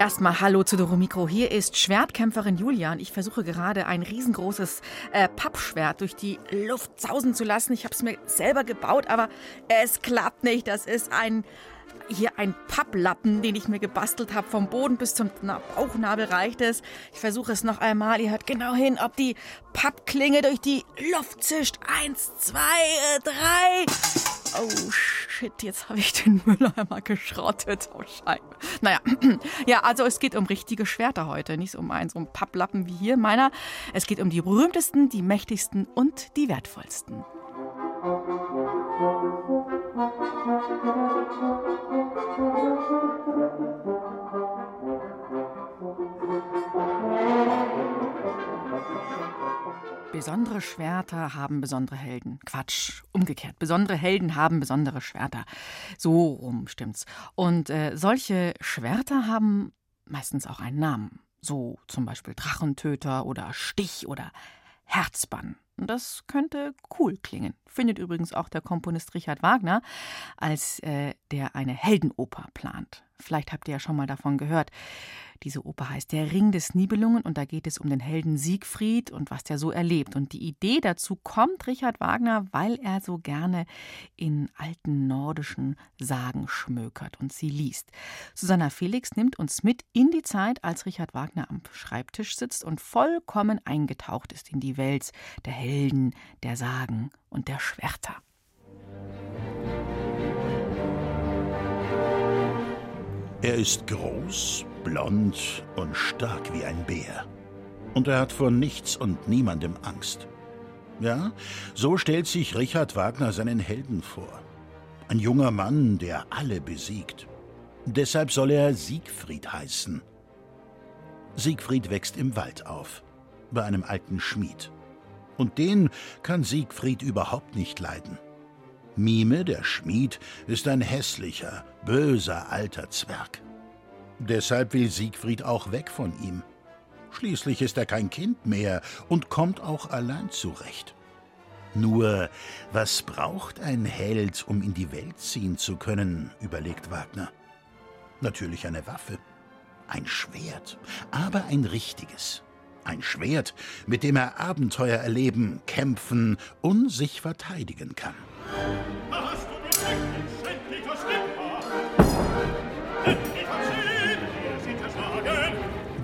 Erstmal Hallo zu Doromikro. Hier ist Schwertkämpferin Julia und ich versuche gerade ein riesengroßes äh, Pappschwert durch die Luft sausen zu lassen. Ich habe es mir selber gebaut, aber es klappt nicht. Das ist ein hier ein Papplappen, den ich mir gebastelt habe. Vom Boden bis zum Bauchnabel reicht es. Ich versuche es noch einmal. Ihr hört genau hin, ob die Pappklinge durch die Luft zischt. Eins, zwei, äh, drei. Oh shit, jetzt habe ich den Mülleimer geschrottet. Oh Scheiße. Naja, ja, also es geht um richtige Schwerter heute, nicht um einen so einen Papplappen wie hier meiner. Es geht um die berühmtesten, die mächtigsten und die wertvollsten. Besondere Schwerter haben besondere Helden. Quatsch, umgekehrt. Besondere Helden haben besondere Schwerter. So rum stimmt's. Und äh, solche Schwerter haben meistens auch einen Namen. So zum Beispiel Drachentöter oder Stich oder Herzbann. Das könnte cool klingen. Findet übrigens auch der Komponist Richard Wagner, als äh, der eine Heldenoper plant. Vielleicht habt ihr ja schon mal davon gehört. Diese Oper heißt Der Ring des Nibelungen und da geht es um den Helden Siegfried und was der so erlebt. Und die Idee dazu kommt Richard Wagner, weil er so gerne in alten nordischen Sagen schmökert und sie liest. Susanna Felix nimmt uns mit in die Zeit, als Richard Wagner am Schreibtisch sitzt und vollkommen eingetaucht ist in die Welt der Helden, der Sagen und der Schwerter. Er ist groß, blond und stark wie ein Bär. Und er hat vor nichts und niemandem Angst. Ja, so stellt sich Richard Wagner seinen Helden vor. Ein junger Mann, der alle besiegt. Deshalb soll er Siegfried heißen. Siegfried wächst im Wald auf, bei einem alten Schmied. Und den kann Siegfried überhaupt nicht leiden. Mime, der Schmied, ist ein hässlicher, böser alter Zwerg. Deshalb will Siegfried auch weg von ihm. Schließlich ist er kein Kind mehr und kommt auch allein zurecht. Nur, was braucht ein Held, um in die Welt ziehen zu können, überlegt Wagner. Natürlich eine Waffe, ein Schwert, aber ein richtiges. Ein Schwert, mit dem er Abenteuer erleben, kämpfen und sich verteidigen kann.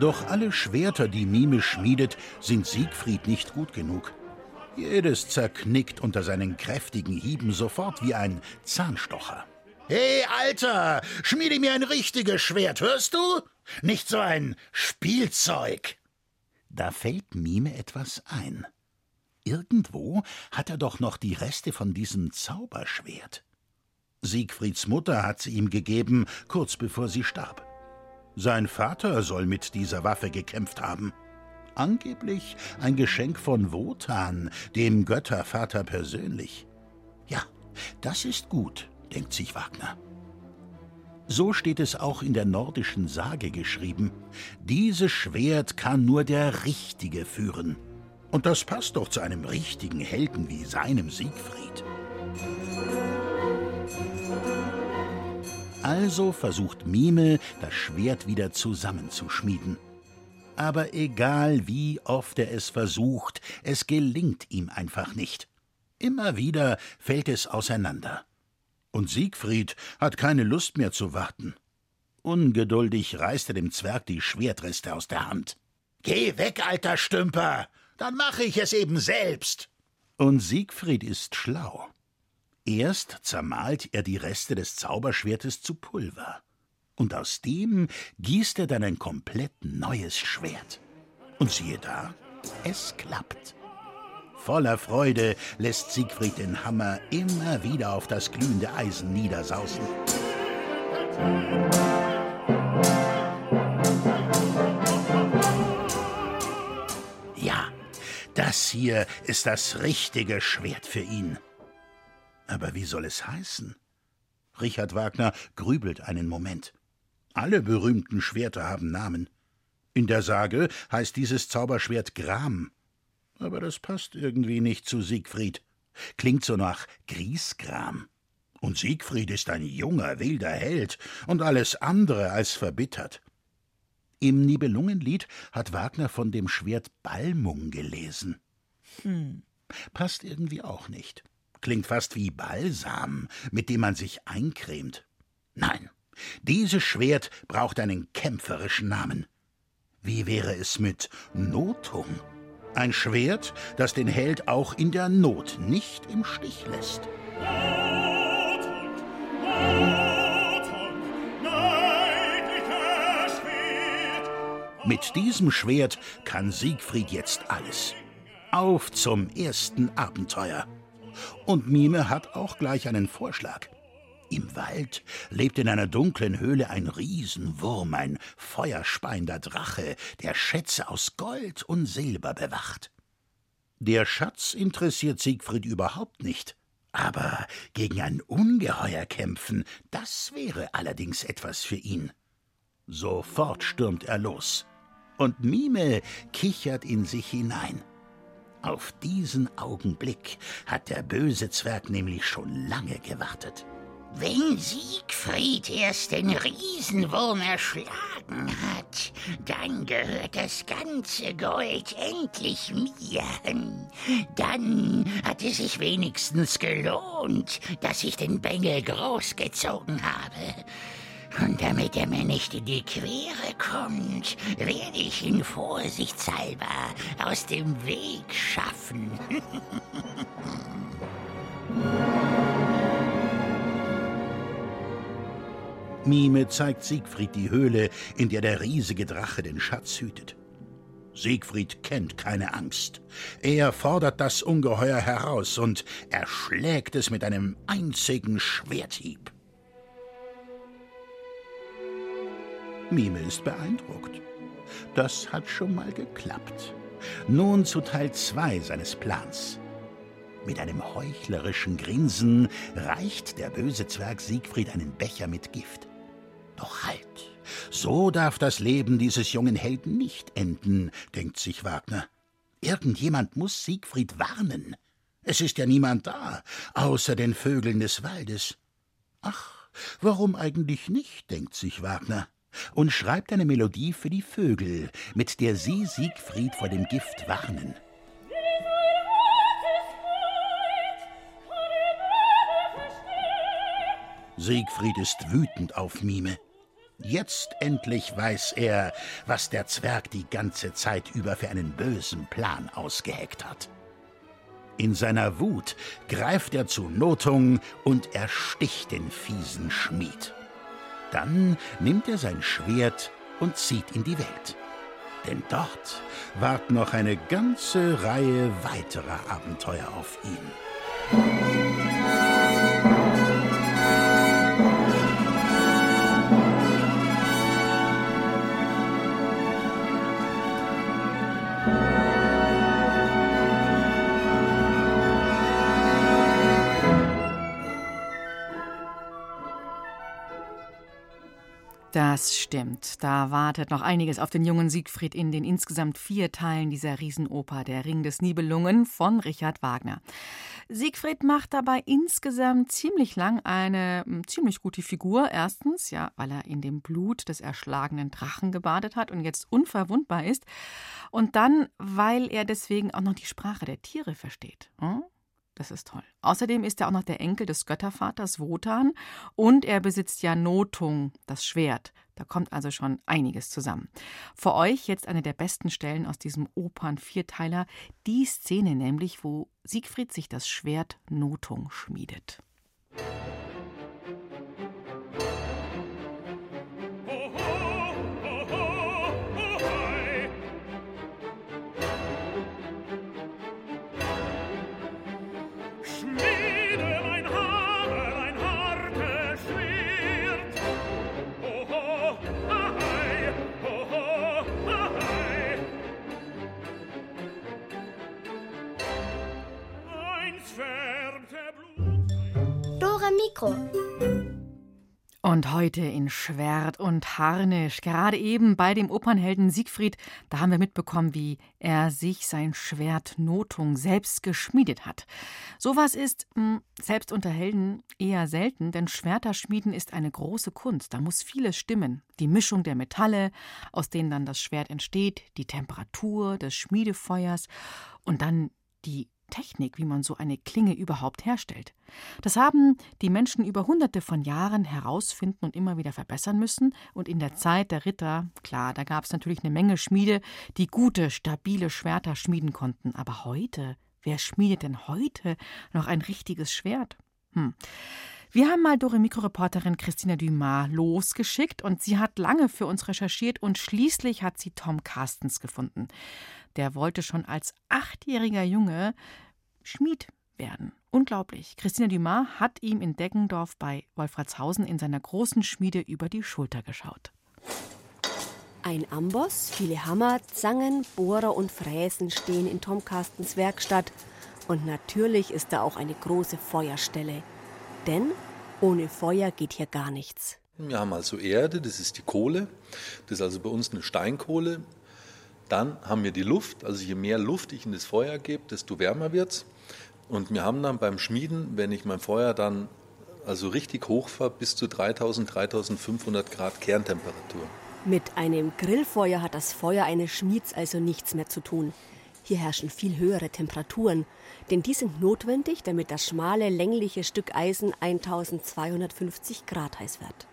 Doch alle Schwerter, die Mime schmiedet, sind Siegfried nicht gut genug. Jedes zerknickt unter seinen kräftigen Hieben sofort wie ein Zahnstocher. Hey, Alter, schmiede mir ein richtiges Schwert, hörst du? Nicht so ein Spielzeug. Da fällt Mime etwas ein. Irgendwo hat er doch noch die Reste von diesem Zauberschwert. Siegfrieds Mutter hat sie ihm gegeben, kurz bevor sie starb. Sein Vater soll mit dieser Waffe gekämpft haben. Angeblich ein Geschenk von Wotan, dem Göttervater persönlich. Ja, das ist gut, denkt sich Wagner. So steht es auch in der nordischen Sage geschrieben. Dieses Schwert kann nur der Richtige führen. Und das passt doch zu einem richtigen Helden wie seinem Siegfried. Also versucht Mime, das Schwert wieder zusammenzuschmieden. Aber egal wie oft er es versucht, es gelingt ihm einfach nicht. Immer wieder fällt es auseinander. Und Siegfried hat keine Lust mehr zu warten. Ungeduldig reißt er dem Zwerg die Schwertreste aus der Hand. Geh weg, alter Stümper, dann mache ich es eben selbst. Und Siegfried ist schlau. Erst zermalt er die Reste des Zauberschwertes zu Pulver. Und aus dem gießt er dann ein komplett neues Schwert. Und siehe da, es klappt. Voller Freude lässt Siegfried den Hammer immer wieder auf das glühende Eisen niedersausen. Ja, das hier ist das richtige Schwert für ihn. Aber wie soll es heißen? Richard Wagner grübelt einen Moment. Alle berühmten Schwerter haben Namen. In der Sage heißt dieses Zauberschwert Gram. Aber das passt irgendwie nicht zu Siegfried. Klingt so nach Griesgram. Und Siegfried ist ein junger, wilder Held und alles andere als verbittert. Im Nibelungenlied hat Wagner von dem Schwert Balmung gelesen. Hm. Passt irgendwie auch nicht. Klingt fast wie Balsam, mit dem man sich eincremt. Nein, dieses Schwert braucht einen kämpferischen Namen. Wie wäre es mit Notung? Ein Schwert, das den Held auch in der Not nicht im Stich lässt. Mit diesem Schwert kann Siegfried jetzt alles. Auf zum ersten Abenteuer. Und Mime hat auch gleich einen Vorschlag. Im Wald lebt in einer dunklen Höhle ein Riesenwurm, ein feuerspeiender Drache, der Schätze aus Gold und Silber bewacht. Der Schatz interessiert Siegfried überhaupt nicht. Aber gegen ein Ungeheuer kämpfen, das wäre allerdings etwas für ihn. Sofort stürmt er los. Und Mime kichert in sich hinein. Auf diesen Augenblick hat der böse Zwerg nämlich schon lange gewartet. Wenn Siegfried erst den Riesenwurm erschlagen hat, dann gehört das ganze Gold endlich mir. Dann hat es sich wenigstens gelohnt, dass ich den Bengel großgezogen habe. Und damit er mir nicht in die Quere kommt, werde ich ihn vorsichtshalber aus dem Weg schaffen. Mime zeigt Siegfried die Höhle, in der der riesige Drache den Schatz hütet. Siegfried kennt keine Angst. Er fordert das Ungeheuer heraus und erschlägt es mit einem einzigen Schwerthieb. Mime ist beeindruckt. Das hat schon mal geklappt. Nun zu Teil 2 seines Plans. Mit einem heuchlerischen Grinsen reicht der böse Zwerg Siegfried einen Becher mit Gift. Doch halt, so darf das Leben dieses jungen Helden nicht enden, denkt sich Wagner. Irgendjemand muss Siegfried warnen. Es ist ja niemand da, außer den Vögeln des Waldes. Ach, warum eigentlich nicht, denkt sich Wagner und schreibt eine Melodie für die Vögel, mit der sie Siegfried vor dem Gift warnen. Siegfried ist wütend auf Mime. Jetzt endlich weiß er, was der Zwerg die ganze Zeit über für einen bösen Plan ausgeheckt hat. In seiner Wut greift er zu Notung und ersticht den fiesen Schmied. Dann nimmt er sein Schwert und zieht in die Welt. Denn dort warten noch eine ganze Reihe weiterer Abenteuer auf ihn. Das stimmt. Da wartet noch einiges auf den jungen Siegfried in den insgesamt vier Teilen dieser Riesenoper Der Ring des Nibelungen von Richard Wagner. Siegfried macht dabei insgesamt ziemlich lang eine hm, ziemlich gute Figur. Erstens, ja, weil er in dem Blut des erschlagenen Drachen gebadet hat und jetzt unverwundbar ist. Und dann, weil er deswegen auch noch die Sprache der Tiere versteht. Hm? Das ist toll. Außerdem ist er auch noch der Enkel des Göttervaters Wotan und er besitzt ja Notung, das Schwert. Da kommt also schon einiges zusammen. Für euch jetzt eine der besten Stellen aus diesem Opern-Vierteiler, die Szene nämlich, wo Siegfried sich das Schwert Notung schmiedet. Mikro. Und heute in Schwert und Harnisch, gerade eben bei dem Opernhelden Siegfried, da haben wir mitbekommen, wie er sich sein Schwert Notung selbst geschmiedet hat. Sowas ist mh, hm, selbst unter Helden eher selten, denn Schwerterschmieden ist eine große Kunst. Da muss vieles stimmen. Die Mischung der Metalle, aus denen dann das Schwert entsteht, die Temperatur des Schmiedefeuers und dann die Technik, wie man so eine Klinge überhaupt herstellt. Das haben die Menschen über hunderte von Jahren herausfinden und immer wieder verbessern müssen. Und in der Zeit der Ritter, klar, da gab es natürlich eine Menge Schmiede, die gute, stabile Schwerter schmieden konnten. Aber heute, wer schmiedet denn heute noch ein richtiges Schwert? Hm. Wir haben mal Dore Mikroreporterin Christina Dumas losgeschickt und sie hat lange für uns recherchiert und schließlich hat sie Tom Carstens gefunden der wollte schon als achtjähriger Junge Schmied werden. Unglaublich. Christina Dumas hat ihm in Deggendorf bei Wolfratshausen in seiner großen Schmiede über die Schulter geschaut. Ein Amboss, viele Hammer, Zangen, Bohrer und Fräsen stehen in Tom Carstens Werkstatt. Und natürlich ist da auch eine große Feuerstelle. Denn ohne Feuer geht hier gar nichts. Wir haben also Erde, das ist die Kohle. Das ist also bei uns eine Steinkohle. Dann haben wir die Luft, also je mehr Luft ich in das Feuer gebe, desto wärmer wird es. Und wir haben dann beim Schmieden, wenn ich mein Feuer dann also richtig hochfahre, bis zu 3000, 3500 Grad Kerntemperatur. Mit einem Grillfeuer hat das Feuer eines Schmieds also nichts mehr zu tun. Hier herrschen viel höhere Temperaturen, denn die sind notwendig, damit das schmale, längliche Stück Eisen 1250 Grad heiß wird.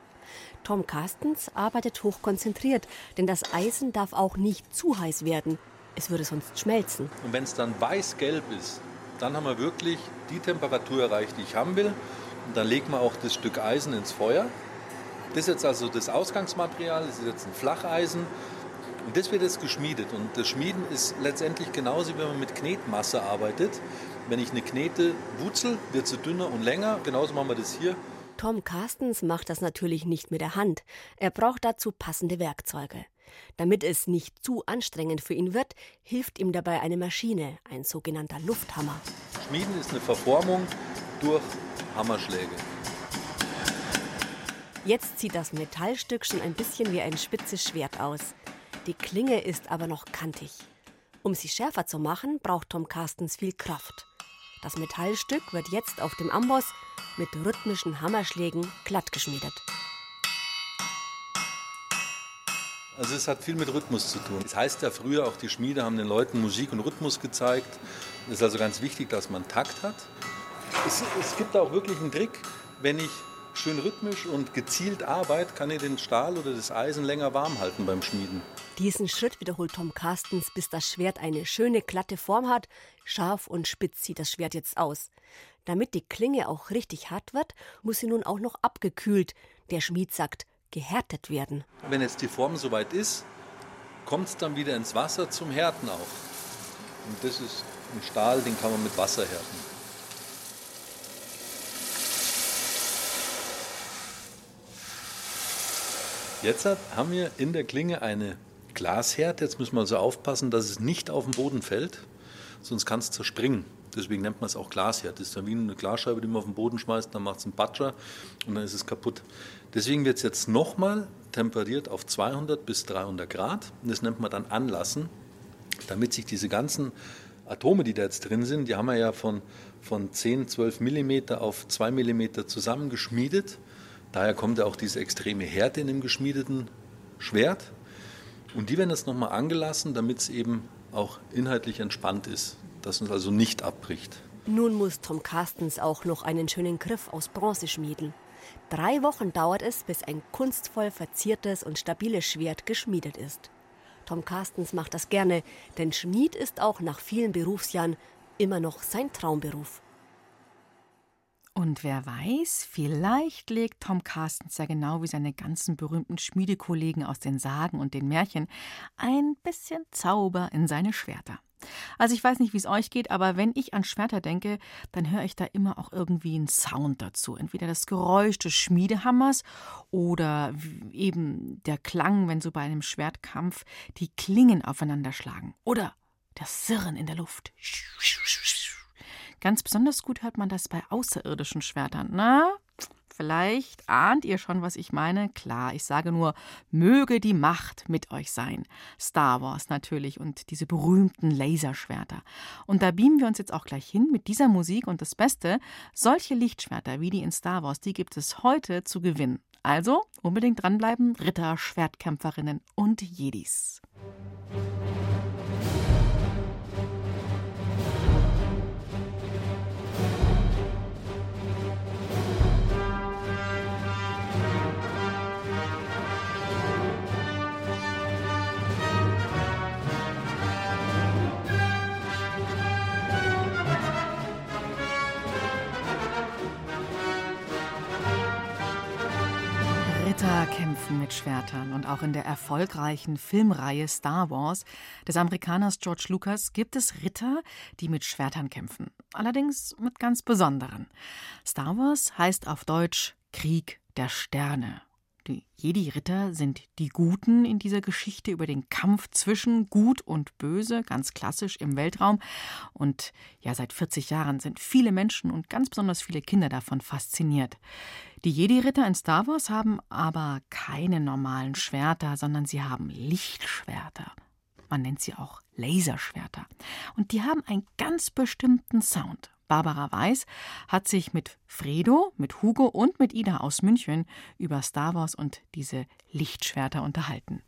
Tom Carstens arbeitet hochkonzentriert, denn das Eisen darf auch nicht zu heiß werden. Es würde sonst schmelzen. Und wenn es dann weiß-gelb ist, dann haben wir wirklich die Temperatur erreicht, die ich haben will. Und dann legt man auch das Stück Eisen ins Feuer. Das ist jetzt also das Ausgangsmaterial, das ist jetzt ein Flacheisen. Und das wird jetzt geschmiedet. Und das Schmieden ist letztendlich genauso, wie wenn man mit Knetmasse arbeitet. Wenn ich eine Knete wutzel, wird sie dünner und länger. Genauso machen wir das hier. Tom Carstens macht das natürlich nicht mit der Hand. Er braucht dazu passende Werkzeuge. Damit es nicht zu anstrengend für ihn wird, hilft ihm dabei eine Maschine, ein sogenannter Lufthammer. Schmieden ist eine Verformung durch Hammerschläge. Jetzt sieht das Metallstück schon ein bisschen wie ein spitzes Schwert aus. Die Klinge ist aber noch kantig. Um sie schärfer zu machen, braucht Tom Carstens viel Kraft. Das Metallstück wird jetzt auf dem Amboss mit rhythmischen Hammerschlägen glatt geschmiedet. Also es hat viel mit Rhythmus zu tun. Das heißt ja früher auch die Schmiede haben den Leuten Musik und Rhythmus gezeigt. Es ist also ganz wichtig, dass man Takt hat. Es, es gibt auch wirklich einen Trick, wenn ich schön rhythmisch und gezielt arbeite, kann ich den Stahl oder das Eisen länger warm halten beim Schmieden. Diesen Schritt wiederholt Tom Carstens, bis das Schwert eine schöne glatte Form hat. Scharf und spitz sieht das Schwert jetzt aus. Damit die Klinge auch richtig hart wird, muss sie nun auch noch abgekühlt, der Schmied sagt, gehärtet werden. Wenn jetzt die Form soweit ist, kommt es dann wieder ins Wasser zum Härten auch. Und das ist ein Stahl, den kann man mit Wasser härten. Jetzt haben wir in der Klinge eine Glasherd. Jetzt müssen wir also aufpassen, dass es nicht auf den Boden fällt, sonst kann es zerspringen. Deswegen nennt man es auch Glasherd. Das ist dann wie eine Glasscheibe, die man auf den Boden schmeißt, dann macht es einen Batscher und dann ist es kaputt. Deswegen wird es jetzt nochmal temperiert auf 200 bis 300 Grad. Und das nennt man dann Anlassen, damit sich diese ganzen Atome, die da jetzt drin sind, die haben wir ja von, von 10, 12 Millimeter auf 2 Millimeter zusammengeschmiedet. Daher kommt ja auch diese extreme Härte in dem geschmiedeten Schwert. Und die werden jetzt nochmal angelassen, damit es eben auch inhaltlich entspannt ist, dass es also nicht abbricht. Nun muss Tom Carstens auch noch einen schönen Griff aus Bronze schmieden. Drei Wochen dauert es, bis ein kunstvoll verziertes und stabiles Schwert geschmiedet ist. Tom Carstens macht das gerne, denn Schmied ist auch nach vielen Berufsjahren immer noch sein Traumberuf. Und wer weiß, vielleicht legt Tom Carstens ja genau wie seine ganzen berühmten Schmiedekollegen aus den Sagen und den Märchen ein bisschen Zauber in seine Schwerter. Also ich weiß nicht, wie es euch geht, aber wenn ich an Schwerter denke, dann höre ich da immer auch irgendwie einen Sound dazu. Entweder das Geräusch des Schmiedehammers oder eben der Klang, wenn so bei einem Schwertkampf die Klingen aufeinander schlagen. Oder das Sirren in der Luft. Ganz besonders gut hört man das bei außerirdischen Schwertern. Na, Vielleicht ahnt ihr schon, was ich meine. Klar, ich sage nur, möge die Macht mit euch sein. Star Wars natürlich und diese berühmten Laserschwerter. Und da beamen wir uns jetzt auch gleich hin mit dieser Musik und das Beste, solche Lichtschwerter wie die in Star Wars, die gibt es heute zu gewinnen. Also unbedingt dranbleiben, Ritter, Schwertkämpferinnen und Jedis. Ritter kämpfen mit Schwertern und auch in der erfolgreichen Filmreihe Star Wars des Amerikaners George Lucas gibt es Ritter, die mit Schwertern kämpfen. Allerdings mit ganz besonderen. Star Wars heißt auf Deutsch Krieg der Sterne. Die Jedi-Ritter sind die Guten in dieser Geschichte über den Kampf zwischen Gut und Böse, ganz klassisch im Weltraum. Und ja, seit 40 Jahren sind viele Menschen und ganz besonders viele Kinder davon fasziniert. Die Jedi-Ritter in Star Wars haben aber keine normalen Schwerter, sondern sie haben Lichtschwerter. Man nennt sie auch Laserschwerter. Und die haben einen ganz bestimmten Sound. Barbara Weiß hat sich mit Fredo, mit Hugo und mit Ida aus München über Star Wars und diese Lichtschwerter unterhalten.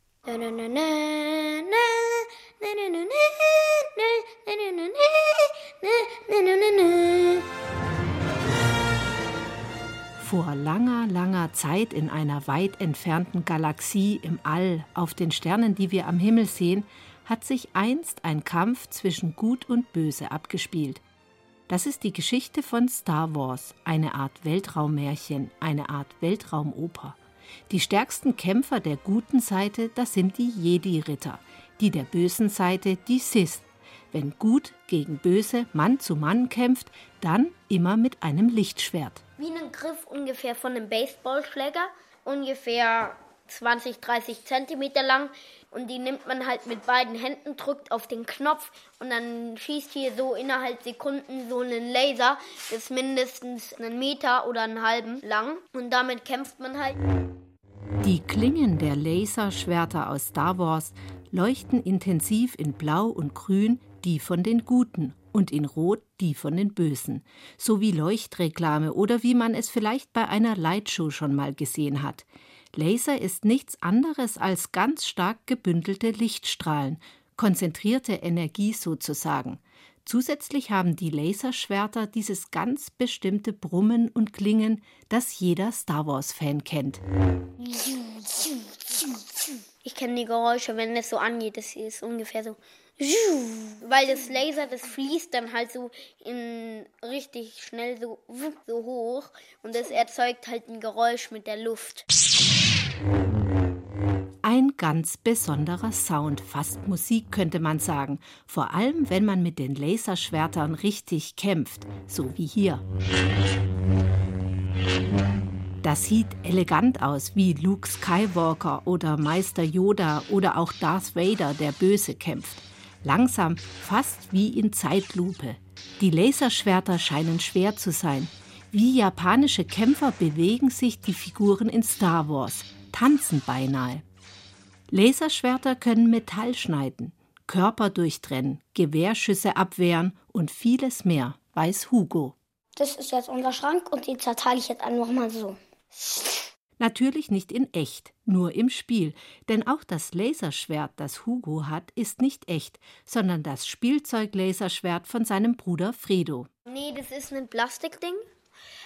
Vor langer, langer Zeit in einer weit entfernten Galaxie im All, auf den Sternen, die wir am Himmel sehen, hat sich einst ein Kampf zwischen Gut und Böse abgespielt. Das ist die Geschichte von Star Wars, eine Art Weltraummärchen, eine Art Weltraumoper. Die stärksten Kämpfer der guten Seite, das sind die Jedi-Ritter, die der bösen Seite die Sith. Wenn gut gegen böse Mann zu Mann kämpft, dann immer mit einem Lichtschwert. Wie ein Griff ungefähr von einem Baseballschläger, ungefähr 20, 30 Zentimeter lang und die nimmt man halt mit beiden Händen, drückt auf den Knopf und dann schießt hier so innerhalb Sekunden so einen Laser, ist mindestens einen Meter oder einen halben lang und damit kämpft man halt. Die Klingen der Laserschwerter aus Star Wars leuchten intensiv in Blau und Grün, die von den Guten, und in Rot die von den Bösen, so wie Leuchtreklame oder wie man es vielleicht bei einer Lightshow schon mal gesehen hat. Laser ist nichts anderes als ganz stark gebündelte Lichtstrahlen, konzentrierte Energie sozusagen. Zusätzlich haben die Laserschwerter dieses ganz bestimmte Brummen und Klingen, das jeder Star Wars-Fan kennt. Ich kenne die Geräusche, wenn es so angeht. Das ist ungefähr so. Weil das Laser, das fließt dann halt so in richtig schnell so, so hoch und das erzeugt halt ein Geräusch mit der Luft. Ein ganz besonderer Sound, fast Musik könnte man sagen, vor allem wenn man mit den Laserschwertern richtig kämpft, so wie hier. Das sieht elegant aus, wie Luke Skywalker oder Meister Yoda oder auch Darth Vader, der Böse, kämpft. Langsam, fast wie in Zeitlupe. Die Laserschwerter scheinen schwer zu sein. Wie japanische Kämpfer bewegen sich die Figuren in Star Wars, tanzen beinahe. Laserschwerter können Metall schneiden, Körper durchtrennen, Gewehrschüsse abwehren und vieles mehr, weiß Hugo. Das ist jetzt unser Schrank und den zerteile ich jetzt einfach mal so. Natürlich nicht in echt, nur im Spiel, denn auch das Laserschwert, das Hugo hat, ist nicht echt, sondern das Spielzeug-Laserschwert von seinem Bruder Fredo. Nee, das ist ein Plastikding.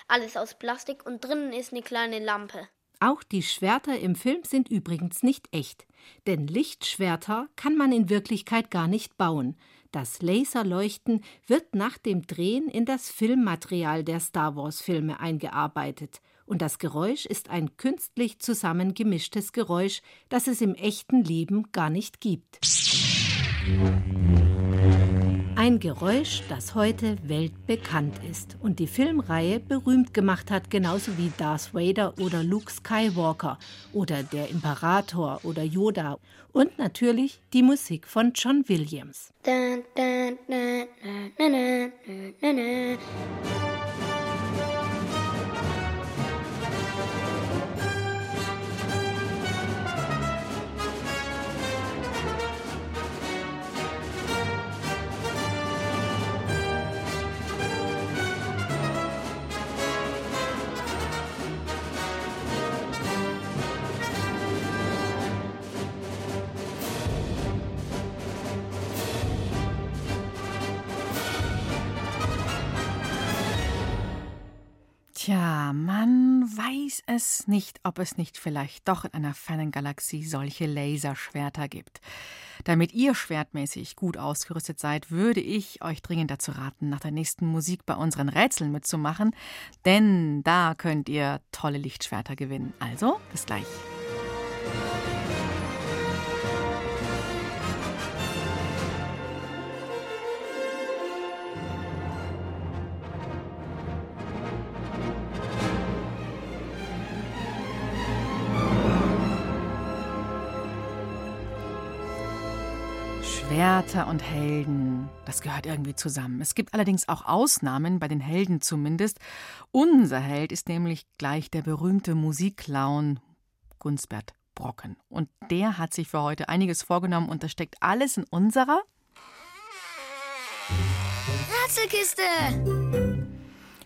Alles aus Plastik und drinnen ist eine kleine Lampe. Auch die Schwerter im Film sind übrigens nicht echt, denn Lichtschwerter kann man in Wirklichkeit gar nicht bauen. Das Laserleuchten wird nach dem Drehen in das Filmmaterial der Star Wars-Filme eingearbeitet. Und das Geräusch ist ein künstlich zusammengemischtes Geräusch, das es im echten Leben gar nicht gibt. Ein Geräusch, das heute weltbekannt ist und die Filmreihe berühmt gemacht hat, genauso wie Darth Vader oder Luke Skywalker oder der Imperator oder Yoda. Und natürlich die Musik von John Williams. Dun, dun, dun, Tja, man weiß es nicht, ob es nicht vielleicht doch in einer fernen Galaxie solche Laserschwerter gibt. Damit ihr schwertmäßig gut ausgerüstet seid, würde ich euch dringend dazu raten, nach der nächsten Musik bei unseren Rätseln mitzumachen, denn da könnt ihr tolle Lichtschwerter gewinnen. Also, bis gleich. Schwerter und Helden, das gehört irgendwie zusammen. Es gibt allerdings auch Ausnahmen, bei den Helden zumindest. Unser Held ist nämlich gleich der berühmte Musikclown Gunsbert Brocken. Und der hat sich für heute einiges vorgenommen und das steckt alles in unserer Rätselkiste!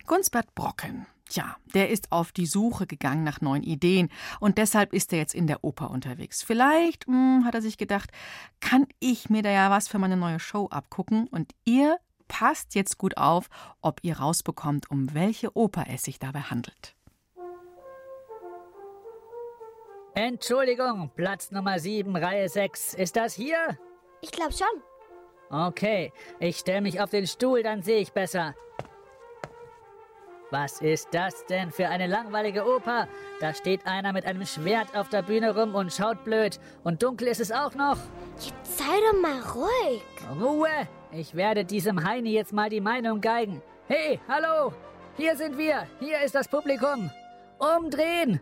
Gunsbert Brocken. Tja, der ist auf die Suche gegangen nach neuen Ideen und deshalb ist er jetzt in der Oper unterwegs. Vielleicht, mh, hm, hat er sich gedacht, kann ich mir da ja was für meine neue Show abgucken und ihr passt jetzt gut auf, ob ihr rausbekommt, um welche Oper es sich dabei handelt. Entschuldigung, Platz Nummer 7, Reihe 6. Ist das hier? Ich glaube schon. Okay, ich stelle mich auf den Stuhl, dann sehe ich besser. Was ist das denn für eine langweilige Oper? Da steht einer mit einem Schwert auf der Bühne rum und schaut blöd. Und dunkel ist es auch noch. Jetzt sei doch mal ruhig. Ruhe! Ich werde diesem Heini jetzt mal die Meinung geigen. Hey, hallo! Hier sind wir. Hier ist das Publikum. Umdrehen!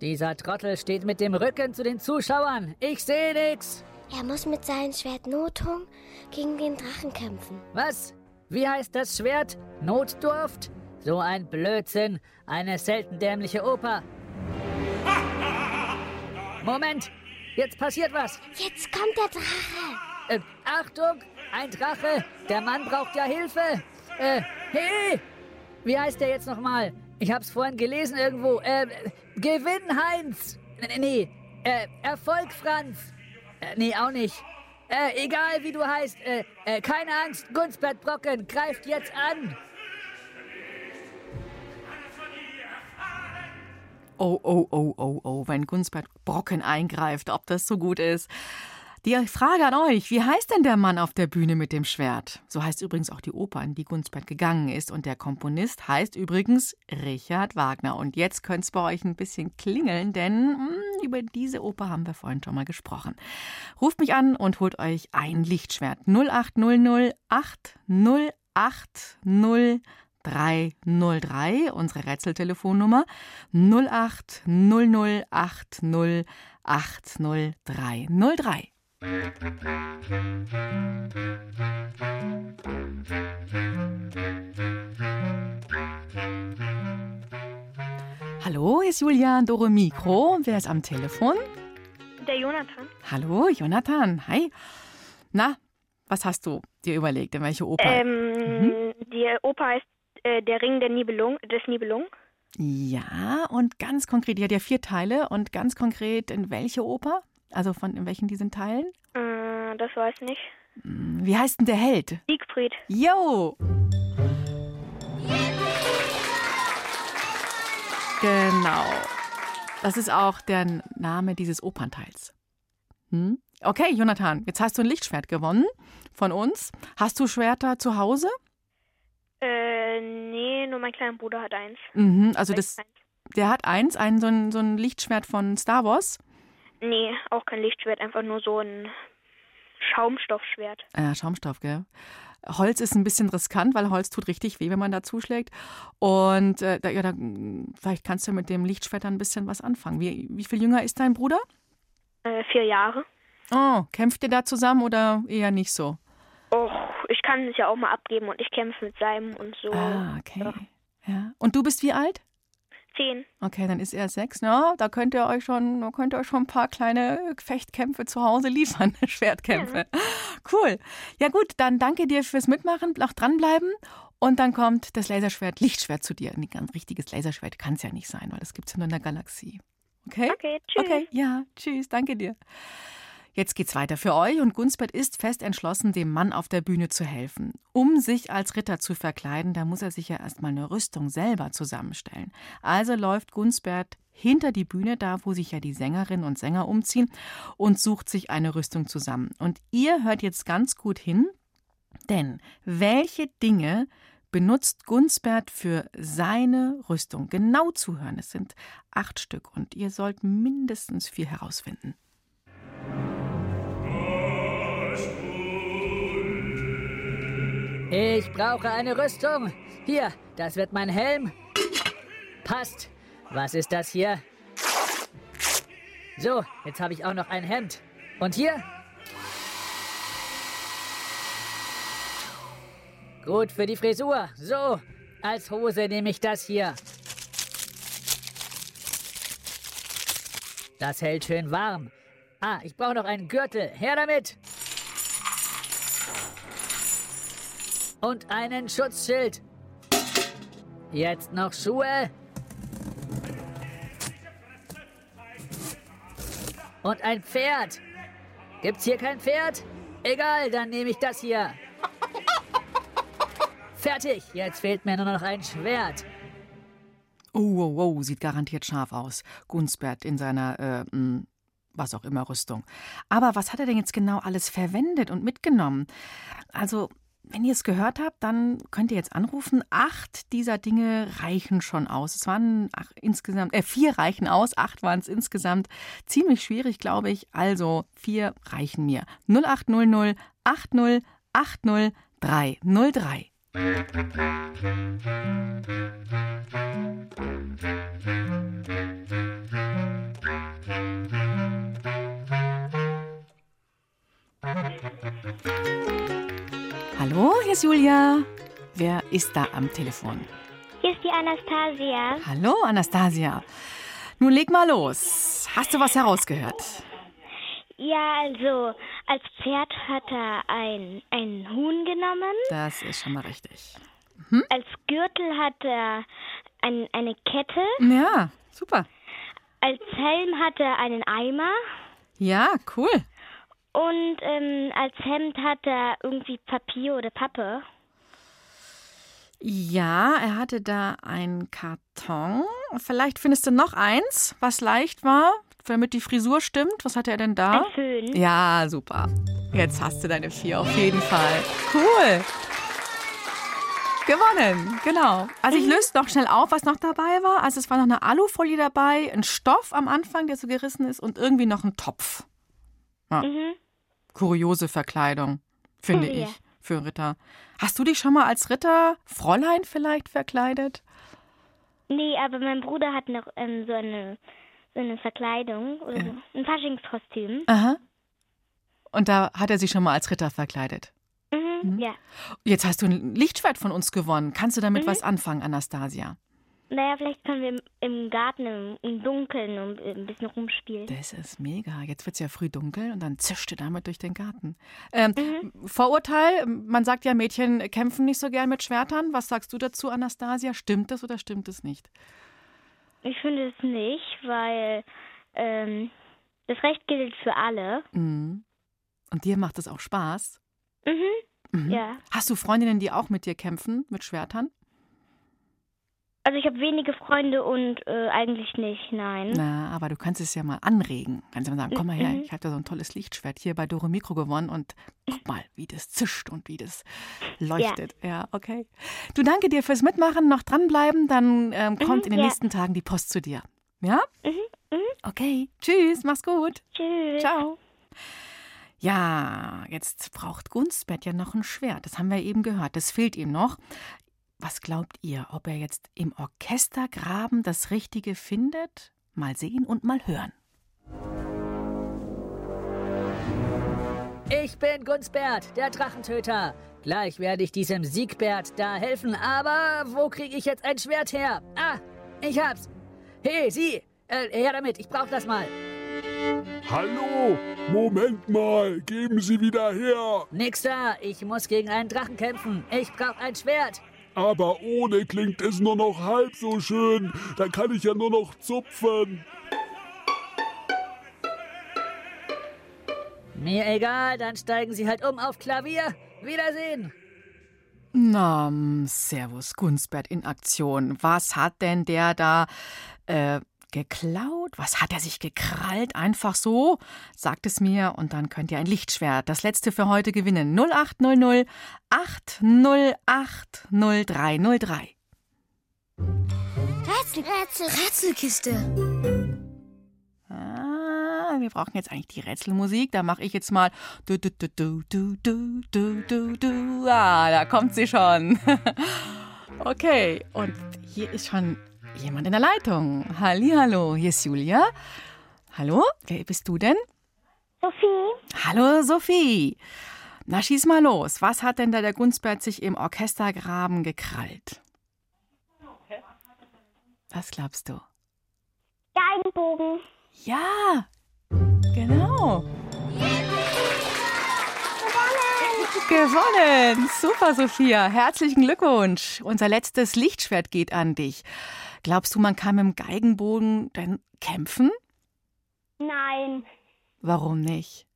Dieser Trottel steht mit dem Rücken zu den Zuschauern. Ich sehe nix. Er muss mit seinem Schwert Notung gegen den Drachen kämpfen. Was? Wie heißt das Schwert? Notdurft? So ein Blödsinn. Eine selten dämliche Oper. Moment, jetzt passiert was. Jetzt kommt der Drache. Äh, Achtung, ein Drache. Der Mann braucht ja Hilfe. Äh, hey, wie heißt der jetzt nochmal? Ich hab's vorhin gelesen irgendwo. Äh, Gewinn Heinz. Nee, nee, äh, Erfolg Franz. Äh, nee, auch nicht. Äh, egal wie du heißt, äh, äh, keine Angst, Gunstbert Brocken greift jetzt an. Oh, oh, oh, oh, oh, wenn Gunsbert Brocken eingreift, ob das so gut ist. Die Frage an euch, wie heißt denn der Mann auf der Bühne mit dem Schwert? So heißt übrigens auch die Oper, in die Gunsbert gegangen ist. Und der Komponist heißt übrigens Richard Wagner. Und jetzt könnte es bei euch ein bisschen klingeln, denn mh, hm, über diese Oper haben wir vorhin schon mal gesprochen. Ruft mich an und holt euch ein Lichtschwert. 0800 808 303, unsere Rätseltelefonnummer 080080800303. Hallo, ist Julian Dore Mikro. Wer ist am Telefon? Der Jonathan. Hallo, Jonathan. Hi. Na, was hast du dir überlegt? In welche Oper? Ähm, mhm. Die Oper heißt äh, der Ring der Nibelung, des Nibelung. Ja, und ganz konkret, die hat ja vier Teile und ganz konkret in welche Oper? Also von in welchen diesen Teilen? Äh, das weiß ich nicht. Hm, wie heißt denn der Held? Siegfried. Jo! Genau. Das ist auch der Name dieses Opernteils. Hm? Okay, Jonathan, jetzt hast du ein Lichtschwert gewonnen von uns. Hast du Schwerter zu Hause? Äh, nee, nur mein kleiner Bruder hat eins. Mhm, also das, der hat eins, ein, so, ein, so ein Lichtschwert von Star Wars? Nee, auch kein Lichtschwert, einfach nur so ein Schaumstoffschwert. Ja, Schaumstoff, gell? Holz ist ein bisschen riskant, weil Holz tut richtig weh, wenn man da zuschlägt. Und äh, da, ja, da, vielleicht kannst du mit dem Lichtschwert ein bisschen was anfangen. Wie, wie viel jünger ist dein Bruder? Äh, vier Jahre. Oh, kämpft ihr da zusammen oder eher nicht so? Och, kann es ja auch mal abgeben und ich kämpfe mit seinem und so. Ah, okay. Ja. ja. Und du bist wie alt? Zehn. Okay, dann ist er sechs. Ja, da könnt ihr euch schon, da könnt ihr euch schon ein paar kleine Fechtkämpfe zu Hause liefern, Schwertkämpfe. Ja. Cool. Ja gut, dann danke dir fürs Mitmachen, auch dranbleiben. Und dann kommt das Laserschwert, Lichtschwert zu dir. Ein ganz richtiges Laserschwert kann es ja nicht sein, weil das gibt es ja nur in der Galaxie. Okay? Okay, tschüss. Okay, ja, tschüss, danke dir. Jetzt geht's weiter für euch und Gunsbert ist fest entschlossen, dem Mann auf der Bühne zu helfen. Um sich als Ritter zu verkleiden, da muss er sich ja erstmal eine Rüstung selber zusammenstellen. Also läuft Gunsbert hinter die Bühne, da wo sich ja die Sängerinnen und Sänger umziehen, und sucht sich eine Rüstung zusammen. Und ihr hört jetzt ganz gut hin, denn welche Dinge benutzt Gunsbert für seine Rüstung? Genau zuhören, es sind acht Stück und ihr sollt mindestens vier herausfinden. Ich brauche eine Rüstung. Hier, das wird mein Helm. Passt. Was ist das hier? So, jetzt habe ich auch noch ein Hemd. Und hier? Gut für die Frisur. So, als Hose nehme ich das hier. Das hält schön warm. Ah, ich brauche noch einen Gürtel. Her damit! Und einen Schutzschild. Jetzt noch Schuhe. Und ein Pferd. Gibt's hier kein Pferd? Egal, dann nehme ich das hier. Fertig. Jetzt fehlt mir nur noch ein Schwert. Oh, wow, wow, sieht garantiert scharf aus. Gunsbert in seiner, äh, mh, was auch immer, Rüstung. Aber was hat er denn jetzt genau alles verwendet und mitgenommen? Also, wenn ihr es gehört habt, dann könnt ihr jetzt anrufen. Acht dieser Dinge reichen schon aus. Es waren ach, insgesamt, äh, vier reichen aus, acht waren es insgesamt. Ziemlich schwierig, glaube ich. Also vier reichen mir. 0800 80 80 303. Hallo, hier ist Julia. Wer ist da am Telefon? Hier ist die Anastasia. Hallo, Anastasia. Nun leg mal los. Hast du was herausgehört? Ja, also als Pferd hat er ein, ein Huhn genommen. Das ist schon mal richtig. Als Gürtel hat er ein, eine Kette. Ja, super. Als Helm hat er einen Eimer. Ja, cool. Und ähm, als Hemd hat er irgendwie Papier oder Pappe. Ja, er hatte da einen Karton. Vielleicht findest du noch eins, was leicht war, damit die Frisur stimmt. Was hatte er denn da? Ein Föhn. Ja, super. Jetzt hast du deine vier auf jeden Fall. Cool. Gewonnen, genau. Also ich löse noch schnell auf, was noch dabei war. Also es war noch eine Alufolie dabei, ein Stoff am Anfang, der so gerissen ist und irgendwie noch ein Topf. Ja. Mhm. Kuriose Verkleidung, finde Ja. ich, für Ritter. Hast du dich schon mal als Ritter, Fräulein vielleicht verkleidet? Nee, aber mein Bruder hat noch ähm, so eine so eine Verkleidung oder so, ein Faschingskostüm. Aha. Und da hat er sich schon mal als Ritter verkleidet. Mhm, Ja. Jetzt hast du ein Lichtschwert von uns gewonnen. Kannst du damit Mhm. was anfangen, Anastasia? Naja, vielleicht können wir im, Garten im, im Dunkeln und ein bisschen rumspielen. Das ist mega. Jetzt wird es ja früh dunkel und dann zischt du damit durch den Garten. Ähm, Mhm. Vorurteil, man sagt ja, Mädchen kämpfen nicht so gern mit Schwertern. Was sagst du dazu, Anastasia? Stimmt das oder stimmt es nicht? Ich finde es nicht, weil ähm, das Recht gilt für alle. Mhm. Und dir macht es auch Spaß? Mhm. Mhm. Ja. Hast du Freundinnen, die auch mit dir kämpfen, mit Schwertern? Also ich habe wenige Freunde und äh, eigentlich nicht, nein. Na, aber du kannst es ja mal anregen. Kannst ja mal sagen, komm mal her, Mhm. ich habe da so ein tolles Lichtschwert hier bei Doro Mikro gewonnen und guck mal, wie das zischt und wie das leuchtet. Ja, okay. Du danke dir fürs Mitmachen, noch dranbleiben, dann ähm, kommt in den ja. nächsten Tagen die Post zu dir. Ja? Mhm, mhm. Okay, tschüss, mach's gut. Tschüss. Ciao. Ja, jetzt braucht Gunstbert ja noch ein Schwert. Das haben wir eben gehört. Das fehlt ihm noch. Was glaubt ihr, ob er jetzt im Orchestergraben das Richtige findet? Mal sehen und mal hören. Ich bin Gunsbert, der Drachentöter. Gleich werde ich diesem Siegbert da helfen, aber wo kriege ich jetzt ein Schwert her? Ah, ich hab's. Hey, Sie, äh, her damit, ich brauch das mal. Hallo, Moment mal, geben Sie wieder her. Nix da, ich muss gegen einen Drachen kämpfen. Ich brauch ein Schwert. Aber ohne klingt es nur noch halb so schön. Dann kann ich ja nur noch zupfen. Mir egal, dann steigen Sie halt um auf Klavier. Wiedersehen. Na, Servus, Gunsbert in Aktion. Was hat denn der da äh, geklaut? Was hat er sich gekrallt? Einfach so? Sagt es mir und dann könnt ihr ein Lichtschwert, das letzte für heute gewinnen. 0800 808 0303. Rätsel, Rätsel, Rätselkiste. Ah, wir brauchen jetzt eigentlich die Rätselmusik. Da mache ich jetzt mal du du du du du du du du du. Ah, da kommt sie schon. Okay, und hier ist schon jemand in der Leitung. Hallihallo, hier ist Julia. Hallo, wer bist du denn? Sophie. Hallo, Sophie. Na, schieß mal los. Was hat denn da der Gunstbert sich im Orchestergraben gekrallt? Was glaubst du? Geigenbogen. Ja, genau. Gewonnen! Super, Sophia. Herzlichen Glückwunsch. Unser letztes Lichtschwert geht an dich. Glaubst du, man kann mit dem Geigenbogen denn kämpfen? Nein, Warum nicht?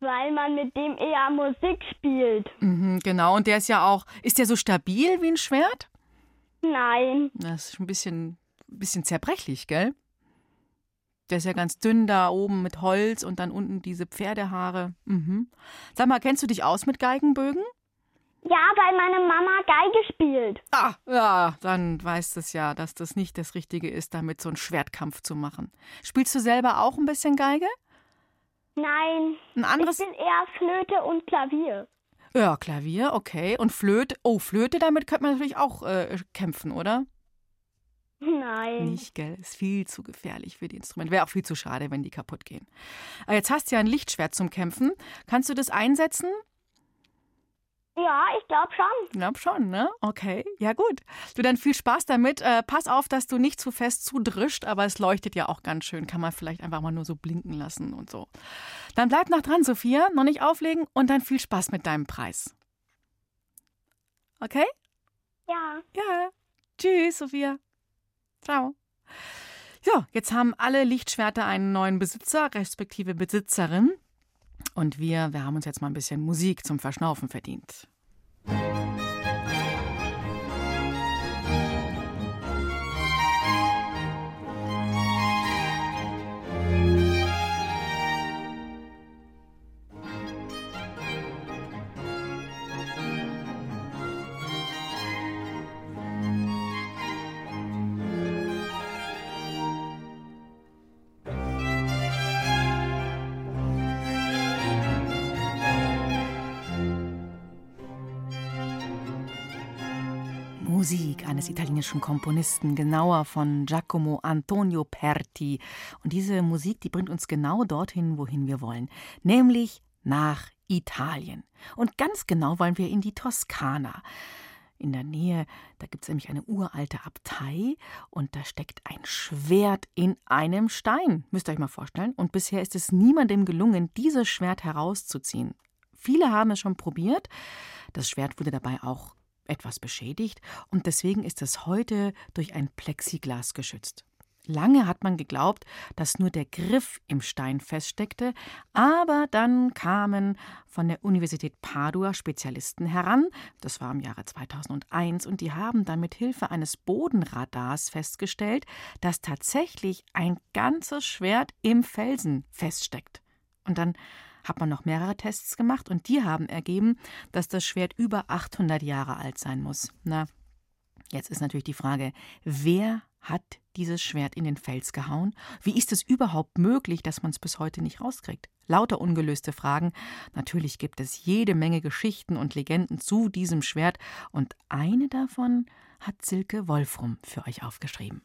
weil man mit dem eher Musik spielt. Mhm, genau, und der ist ja auch. Ist der so stabil wie ein Schwert? Nein. Das ist ein bisschen, bisschen zerbrechlich, gell? Der ist ja ganz dünn da oben mit Holz und dann unten diese Pferdehaare. Mhm. Sag mal, kennst du dich aus mit Geigenbögen? Ja, weil meine Mama Geige spielt. Ah, ja, dann weißt du es ja, dass das nicht das Richtige ist, damit so einen Schwertkampf zu machen. Spielst du selber auch ein bisschen Geige? Nein. Ein anderes? Ich bin eher Flöte und Klavier. Ja, Klavier, okay. Und Flöte? Oh, Flöte, damit könnte man natürlich auch äh, kämpfen, oder? Nein. Nicht, gell? Ist viel zu gefährlich für die Instrumente. Wäre auch viel zu schade, wenn die kaputt gehen. Aber jetzt hast du ja ein Lichtschwert zum Kämpfen. Kannst du das einsetzen? Ja, ich glaube schon. Ich glaube schon, ne? Okay, ja gut. Du, dann viel Spaß damit. Äh, pass auf, dass du nicht zu fest zudrischt, aber es leuchtet ja auch ganz schön. Kann man vielleicht einfach mal nur so blinken lassen und so. Dann bleib noch dran, Sophia. Noch nicht auflegen und dann viel Spaß mit deinem Preis. Okay? Ja. Ja. Tschüss, Sophia. Ciao. Ja, jetzt haben alle Lichtschwerter einen neuen Besitzer, respektive Besitzerin. Und wir, wir haben uns jetzt mal ein bisschen Musik zum Verschnaufen verdient. Musik eines italienischen Komponisten, genauer von Giacomo Antonio Perti. Und diese Musik, die bringt uns genau dorthin, wohin wir wollen, nämlich nach Italien. Und ganz genau wollen wir in die Toskana. In der Nähe, da gibt es nämlich eine uralte Abtei und da steckt ein Schwert in einem Stein. Müsst ihr euch mal vorstellen. Und bisher ist es niemandem gelungen, dieses Schwert herauszuziehen. Viele haben es schon probiert. Das Schwert wurde dabei auch etwas beschädigt und deswegen ist es heute durch ein Plexiglas geschützt. Lange hat man geglaubt, dass nur der Griff im Stein feststeckte, aber dann kamen von der Universität Padua Spezialisten heran, das war im Jahre 2001, und die haben dann mit Hilfe eines Bodenradars festgestellt, dass tatsächlich ein ganzes Schwert im Felsen feststeckt. Und dann hat man noch mehrere Tests gemacht und die haben ergeben, dass das Schwert über 800 Jahre alt sein muss. Na, jetzt ist natürlich die Frage, wer hat dieses Schwert in den Fels gehauen? Wie ist es überhaupt möglich, dass man es bis heute nicht rauskriegt? Lauter ungelöste Fragen. Natürlich gibt es jede Menge Geschichten und Legenden zu diesem Schwert und eine davon hat Silke Wolfrum für euch aufgeschrieben.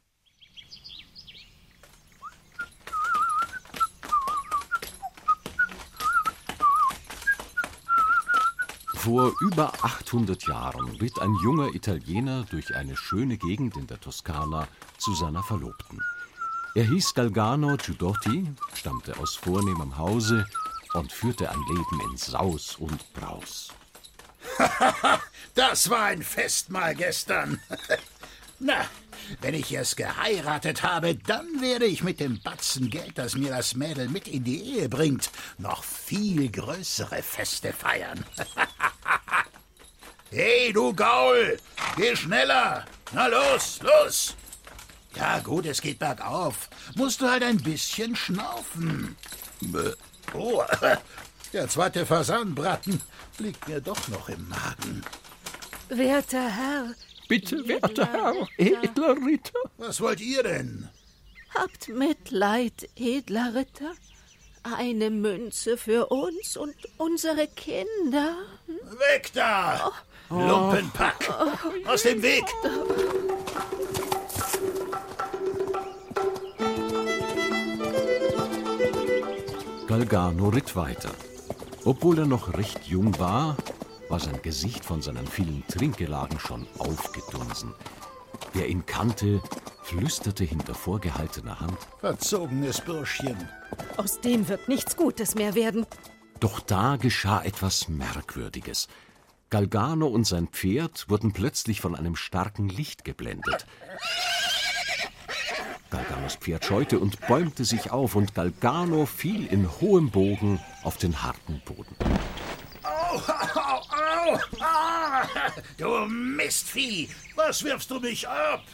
Vor über 800 Jahren ritt ein junger Italiener durch eine schöne Gegend in der Toskana zu seiner Verlobten. Er hieß Galgano Giudotti, stammte aus vornehmem Hause und führte ein Leben in Saus und Braus. das war ein Festmahl gestern. Na, Wenn ich es geheiratet habe, dann werde ich mit dem Batzen Geld, das mir das Mädel mit in die Ehe bringt, noch viel größere Feste feiern. hey, du Gaul, geh schneller. Na los, los. Ja, gut, es geht bergauf. Musst du halt ein bisschen schnaufen. Oh, der zweite Fasanbraten liegt mir doch noch im Magen. Werter Herr. Bitte, werter Herr, edler Ritter. Was wollt ihr denn? Habt Mitleid, edler Ritter. Eine Münze für uns und unsere Kinder. Weg da! Oh. Lumpenpack! Aus dem Weg! Galgano ritt weiter. Obwohl er noch recht jung war, war sein Gesicht von seinen vielen Trinkgelagen schon aufgedunsen. Wer ihn kannte, flüsterte hinter vorgehaltener Hand. Verzogenes Bürschchen. Aus dem wird nichts Gutes mehr werden. Doch da geschah etwas Merkwürdiges. Galgano und sein Pferd wurden plötzlich von einem starken Licht geblendet. Galganos Pferd scheute und bäumte sich auf, und Galgano fiel in hohem Bogen auf den harten Boden. Au, au, au! Ah, du Mistvieh! Was wirfst du mich ab?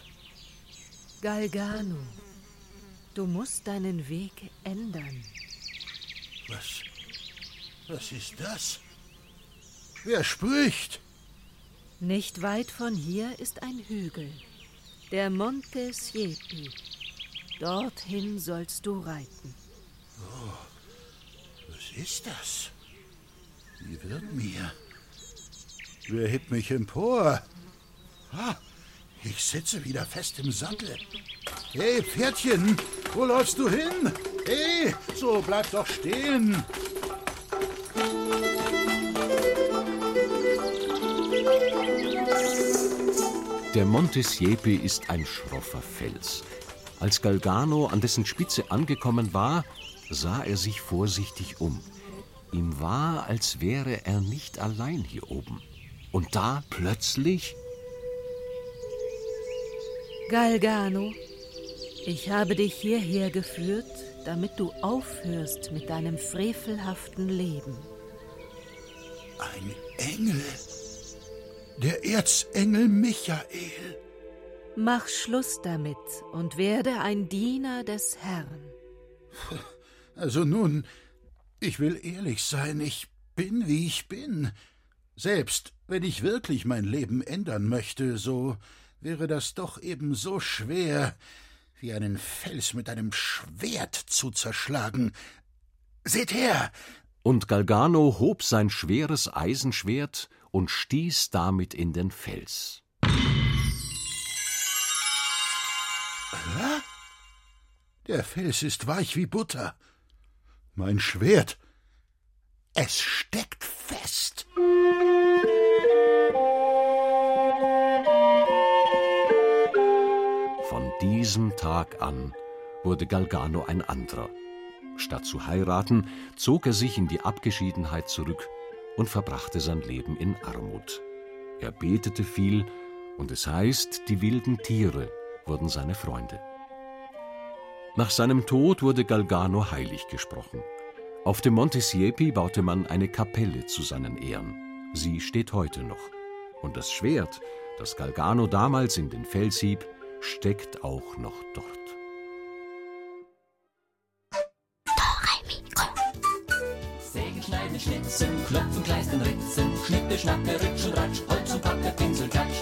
Galgano, du musst deinen Weg ändern. Was? Was ist das? Wer spricht? Nicht weit von hier ist ein Hügel, der Monte Siepi. Dorthin sollst du reiten. Oh, was ist das? Wie wird mir? Wer hebt mich empor? Ah, ich sitze wieder fest im Sattel. Hey, Pferdchen, wo läufst du hin? Hey, so bleib doch stehen. Der Monte Siepe ist ein schroffer Fels. Als Galgano an dessen Spitze angekommen war, sah er sich vorsichtig um. Ihm war, als wäre er nicht allein hier oben. Und da plötzlich. Galgano, ich habe dich hierher geführt, damit du aufhörst mit deinem frevelhaften Leben. Ein Engel. Der Erzengel Michael. Mach Schluss damit und werde ein Diener des Herrn. Also nun, ich will ehrlich sein, ich bin, wie ich bin. Selbst wenn ich wirklich mein Leben ändern möchte, so wäre das doch eben so schwer, wie einen Fels mit einem Schwert zu zerschlagen. Seht her! Und Galgano hob sein schweres Eisenschwert und stieß damit in den Fels. Der Fels ist weich wie Butter. Mein Schwert. Es steckt fest. Von diesem Tag an wurde Galgano ein anderer. Statt zu heiraten, zog er sich in die Abgeschiedenheit zurück und verbrachte sein Leben in Armut. Er betete viel, und es heißt, die wilden Tiere wurden seine Freunde. Nach seinem Tod wurde Galgano heilig gesprochen. Auf dem Monte Siepi baute man eine Kapelle zu seinen Ehren. Sie steht heute noch. Und das Schwert, das Galgano damals in den Fels hieb, steckt auch noch dort. Schnitzen, klopfen, kleistern, ritzen, Schnitte, Schnacke, Ritsch und Ratsch, Holz und Packe, Pinsel, Klatsch.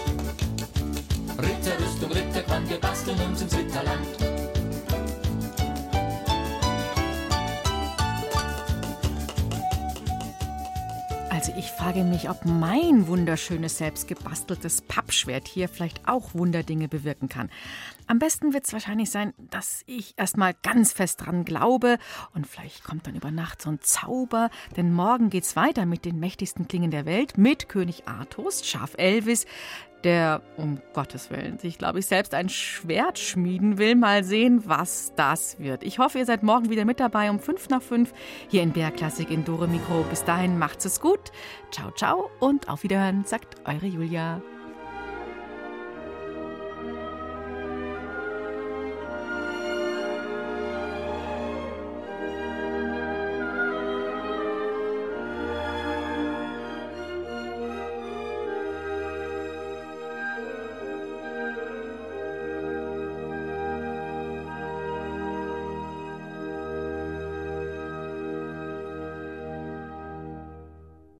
Ritterrüstung, Ritterquann, gebasteln uns ins Ritterland. Ich frage mich, ob mein wunderschönes, selbstgebasteltes Pappschwert hier vielleicht auch Wunderdinge bewirken kann. Am besten wird es wahrscheinlich sein, dass ich erstmal ganz fest dran glaube und vielleicht kommt dann über Nacht so ein Zauber, denn morgen geht's weiter mit den mächtigsten Klingen der Welt, mit König Artus, Schaf Elvis, der, um Gottes Willen, sich, glaube ich, selbst ein Schwert schmieden will. Mal sehen, was das wird. Ich hoffe, ihr seid morgen wieder mit dabei um 5 nach 5 hier in BR Klassik in Dore Mikro. Bis dahin macht's es gut. Ciao, ciao und auf Wiederhören, sagt eure Julia.